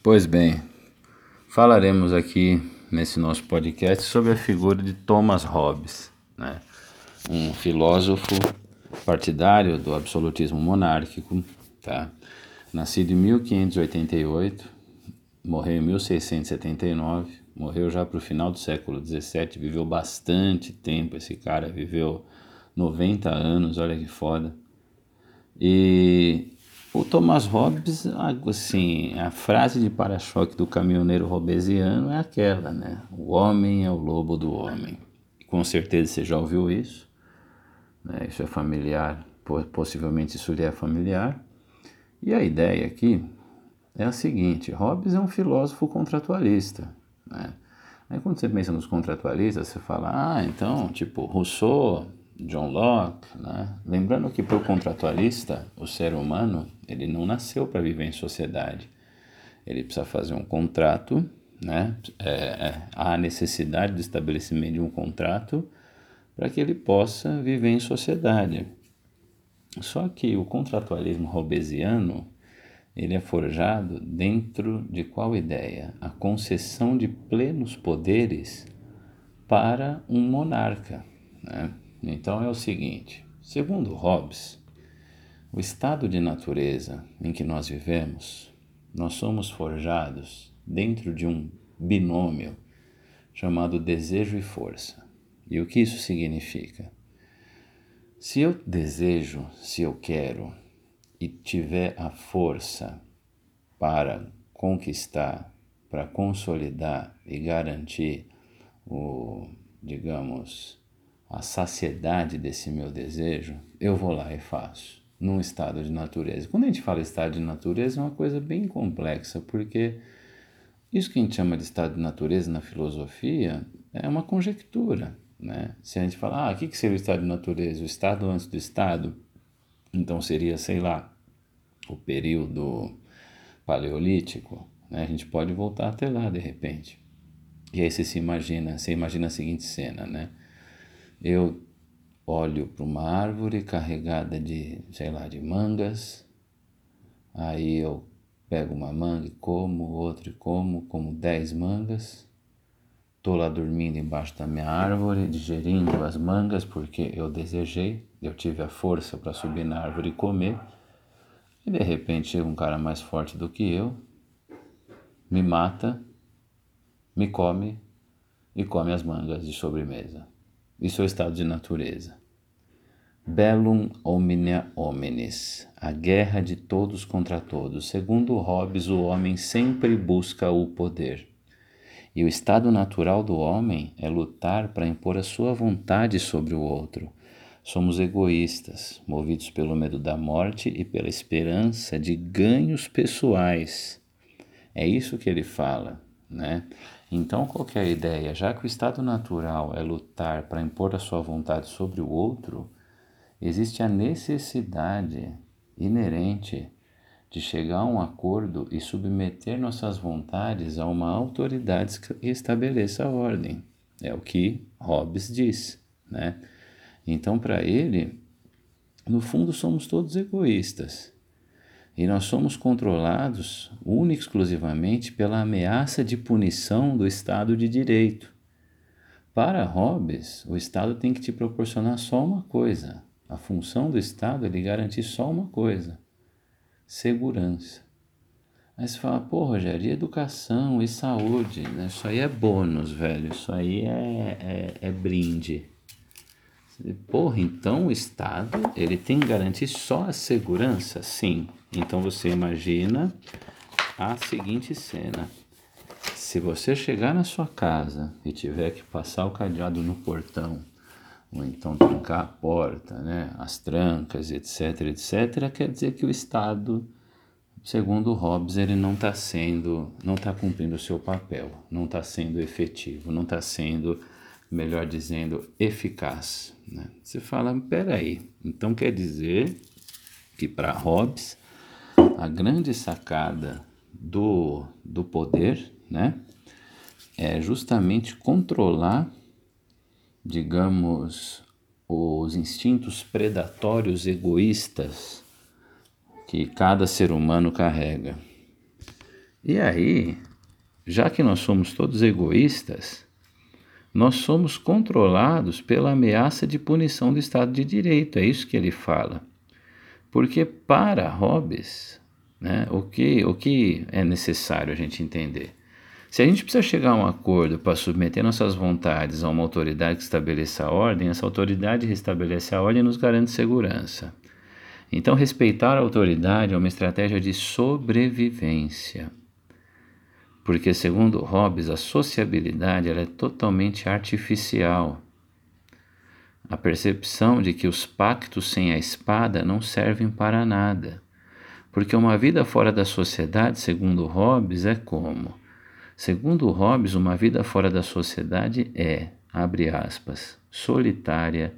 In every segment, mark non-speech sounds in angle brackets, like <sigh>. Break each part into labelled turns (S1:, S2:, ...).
S1: Pois bem, falaremos aqui nesse nosso podcast sobre a figura de Thomas Hobbes, né? um filósofo partidário do absolutismo monárquico, tá? nascido em 1588, morreu em 1679, morreu já para o final do século XVII, viveu bastante tempo esse cara, viveu 90 anos, olha que foda. E o Thomas Hobbes, assim, a frase de para-choque do caminhoneiro robesiano é aquela, né? O homem é o lobo do homem. Com certeza você já ouviu isso, né? Isso é familiar, possivelmente isso lhe é familiar. E a ideia aqui é a seguinte: Hobbes é um filósofo contratualista, né? Aí quando você pensa nos contratualistas, você fala, ah, então, tipo, Rousseau, John Locke, né? Lembrando que para o contratualista, o ser humano, ele não nasceu para viver em sociedade. Ele precisa fazer um contrato, né? É, é, há necessidade do estabelecimento de um contrato para que ele possa viver em sociedade. Só que o contratualismo robesiano, ele é forjado dentro de qual ideia? A concessão de plenos poderes para um monarca, né? Então é o seguinte: segundo Hobbes, o estado de natureza em que nós vivemos, nós somos forjados dentro de um binômio chamado desejo e força. E o que isso significa? Se eu desejo, se eu quero e tiver a força para conquistar, para consolidar e garantir o, digamos, a saciedade desse meu desejo, eu vou lá e faço, num estado de natureza. Quando a gente fala estado de natureza, é uma coisa bem complexa, porque isso que a gente chama de estado de natureza na filosofia é uma conjectura. Né? Se a gente falar, ah, o que seria o estado de natureza? O estado antes do estado? Então seria, sei lá, o período paleolítico. Né? A gente pode voltar até lá de repente. E aí você se imagina, você imagina a seguinte cena, né? Eu olho para uma árvore carregada de, sei lá, de mangas. Aí eu pego uma manga e como, outra e como, como dez mangas. Estou lá dormindo embaixo da minha árvore, digerindo as mangas porque eu desejei, eu tive a força para subir na árvore e comer. E de repente chega um cara mais forte do que eu, me mata, me come e come as mangas de sobremesa e seu estado de natureza. Bellum omnia hominis, a guerra de todos contra todos. Segundo Hobbes, o homem sempre busca o poder. E o estado natural do homem é lutar para impor a sua vontade sobre o outro. Somos egoístas, movidos pelo medo da morte e pela esperança de ganhos pessoais. É isso que ele fala, né? Então, qual é a ideia? Já que o estado natural é lutar para impor a sua vontade sobre o outro, existe a necessidade inerente de chegar a um acordo e submeter nossas vontades a uma autoridade que estabeleça a ordem. É o que Hobbes diz, né? Então, para ele, no fundo, somos todos egoístas. E nós somos controlados única e exclusivamente pela ameaça de punição do Estado de Direito. Para Hobbes, o Estado tem que te proporcionar só uma coisa. A função do Estado é lhe garantir só uma coisa: segurança. Aí você fala, pô, Rogério, e educação e saúde? Né? Isso aí é bônus, velho. Isso aí é, é, é brinde. Porra, então o Estado ele tem que garantir só a segurança? Sim. Então você imagina a seguinte cena. Se você chegar na sua casa e tiver que passar o cadeado no portão, ou então trancar a porta, né, as trancas, etc, etc, quer dizer que o Estado, segundo Hobbes, ele não está sendo, não está cumprindo o seu papel, não está sendo efetivo, não está sendo, melhor dizendo, eficaz. Né? Você fala, peraí, então quer dizer que para Hobbes a grande sacada do, do poder, né, é justamente controlar, digamos, os instintos predatórios egoístas que cada ser humano carrega. E aí, já que nós somos todos egoístas, nós somos controlados pela ameaça de punição do Estado de Direito, é isso que ele fala. Porque para Hobbes, né, o, que, o que é necessário a gente entender? Se a gente precisa chegar a um acordo para submeter nossas vontades a uma autoridade que estabeleça a ordem, essa autoridade restabelece a ordem e nos garante segurança. Então, respeitar a autoridade é uma estratégia de sobrevivência. Porque, segundo Hobbes, a sociabilidade é totalmente artificial. A percepção de que os pactos sem a espada não servem para nada. Porque uma vida fora da sociedade, segundo Hobbes, é como? Segundo Hobbes, uma vida fora da sociedade é, abre aspas, solitária,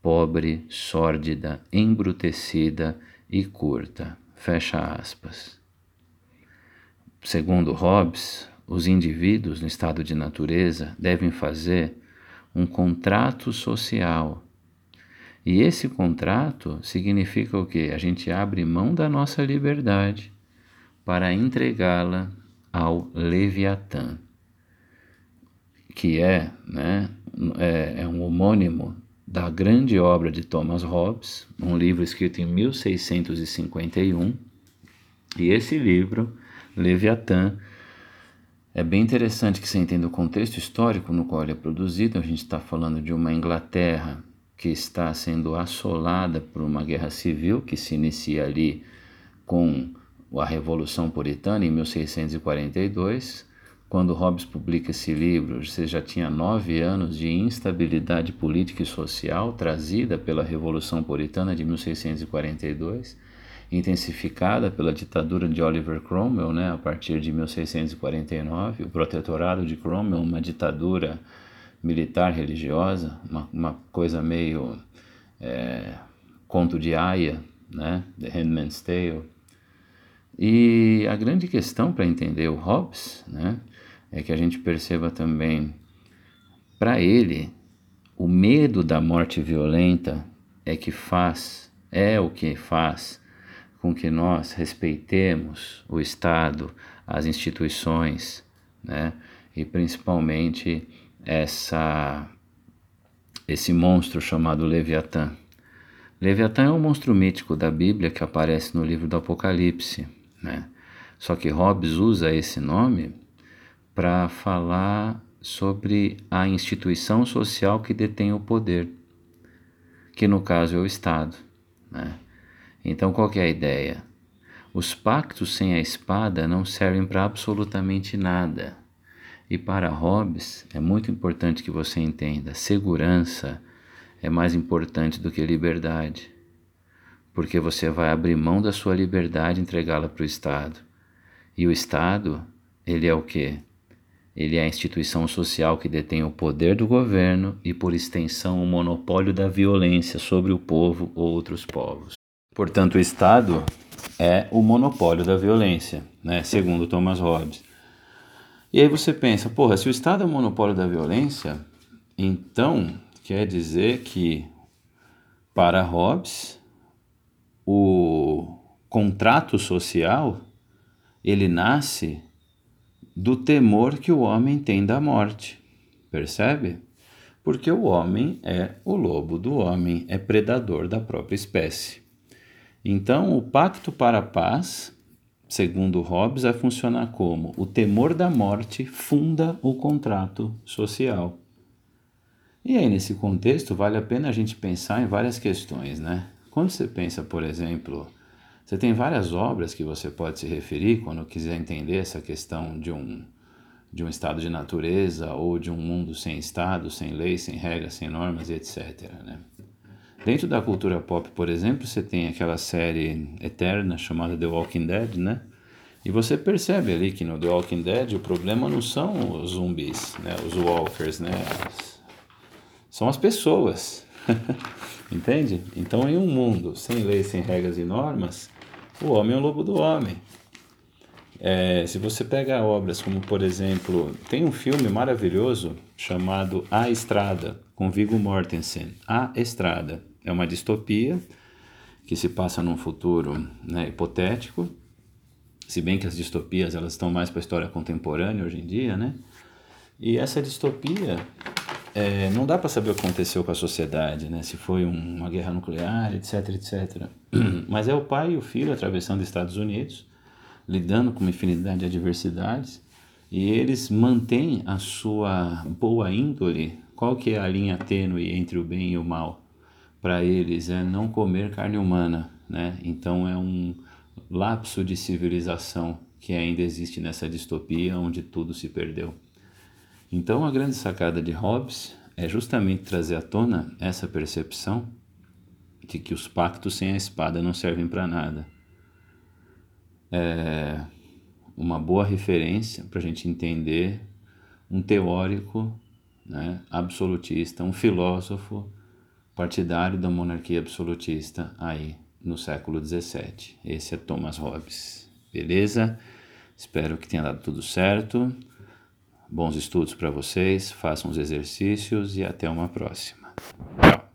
S1: pobre, sórdida, embrutecida e curta. Fecha aspas. Segundo Hobbes, os indivíduos no estado de natureza devem fazer um contrato social. E esse contrato significa o quê? A gente abre mão da nossa liberdade para entregá-la ao Leviatã, que é, né, é, é um homônimo da grande obra de Thomas Hobbes, um livro escrito em 1651. E esse livro, Leviatã, é bem interessante que você entenda o contexto histórico no qual ele é produzido. A gente está falando de uma Inglaterra que está sendo assolada por uma guerra civil que se inicia ali com a Revolução Puritana em 1642 quando Hobbes publica esse livro, você já tinha nove anos de instabilidade política e social trazida pela Revolução Puritana de 1642, intensificada pela ditadura de Oliver Cromwell, né, a partir de 1649, o protetorado de Cromwell, uma ditadura militar religiosa, uma, uma coisa meio é, conto de Aya, né, The Handmaid's Tale. E a grande questão para entender o Hobbes, né, é que a gente perceba também, para ele, o medo da morte violenta é que faz, é o que faz com que nós respeitemos o Estado, as instituições, né? E principalmente essa esse monstro chamado Leviatã. Leviatã é um monstro mítico da Bíblia que aparece no livro do Apocalipse, né? Só que Hobbes usa esse nome para falar sobre a instituição social que detém o poder, que no caso é o Estado. Né? Então, qual é a ideia? Os pactos sem a espada não servem para absolutamente nada. E para Hobbes, é muito importante que você entenda: segurança é mais importante do que liberdade. Porque você vai abrir mão da sua liberdade e entregá-la para o Estado. E o Estado, ele é o quê? Ele é a instituição social que detém o poder do governo e, por extensão, o monopólio da violência sobre o povo ou outros povos. Portanto, o Estado é o monopólio da violência, né? segundo Thomas Hobbes. E aí você pensa, porra, se o Estado é o monopólio da violência, então quer dizer que, para Hobbes, o contrato social ele nasce do temor que o homem tem da morte. Percebe? Porque o homem é o lobo do homem, é predador da própria espécie. Então, o pacto para a paz, segundo Hobbes, vai funcionar como o temor da morte funda o contrato social. E aí, nesse contexto, vale a pena a gente pensar em várias questões, né? Quando você pensa, por exemplo, você tem várias obras que você pode se referir quando quiser entender essa questão de um, de um estado de natureza ou de um mundo sem estado, sem leis, sem regras, sem normas, etc. Né? Dentro da cultura pop, por exemplo, você tem aquela série eterna chamada The Walking Dead, né? E você percebe ali que no The Walking Dead o problema não são os zumbis, né? Os walkers, né? São as pessoas. <laughs> Entende? Então, em um mundo sem leis, sem regras e normas, o homem é o lobo do homem. É, se você pega obras como, por exemplo, tem um filme maravilhoso chamado A Estrada, com Viggo Mortensen. A Estrada é uma distopia que se passa num futuro né, hipotético se bem que as distopias elas estão mais para a história contemporânea hoje em dia, né? E essa distopia é, não dá para saber o que aconteceu com a sociedade, né? Se foi um, uma guerra nuclear, etc, etc. <clears throat> Mas é o pai e o filho atravessando Estados Unidos, lidando com uma infinidade de adversidades, e eles mantêm a sua boa índole. Qual que é a linha tênue entre o bem e o mal? Para eles é não comer carne humana, né? Então é um lapso de civilização que ainda existe nessa distopia onde tudo se perdeu. Então, a grande sacada de Hobbes é justamente trazer à tona essa percepção de que os pactos sem a espada não servem para nada. É uma boa referência para a gente entender um teórico né, absolutista, um filósofo partidário da monarquia absolutista aí no século XVII. Esse é Thomas Hobbes. Beleza? Espero que tenha dado tudo certo. Bons estudos para vocês, façam os exercícios e até uma próxima. Tchau!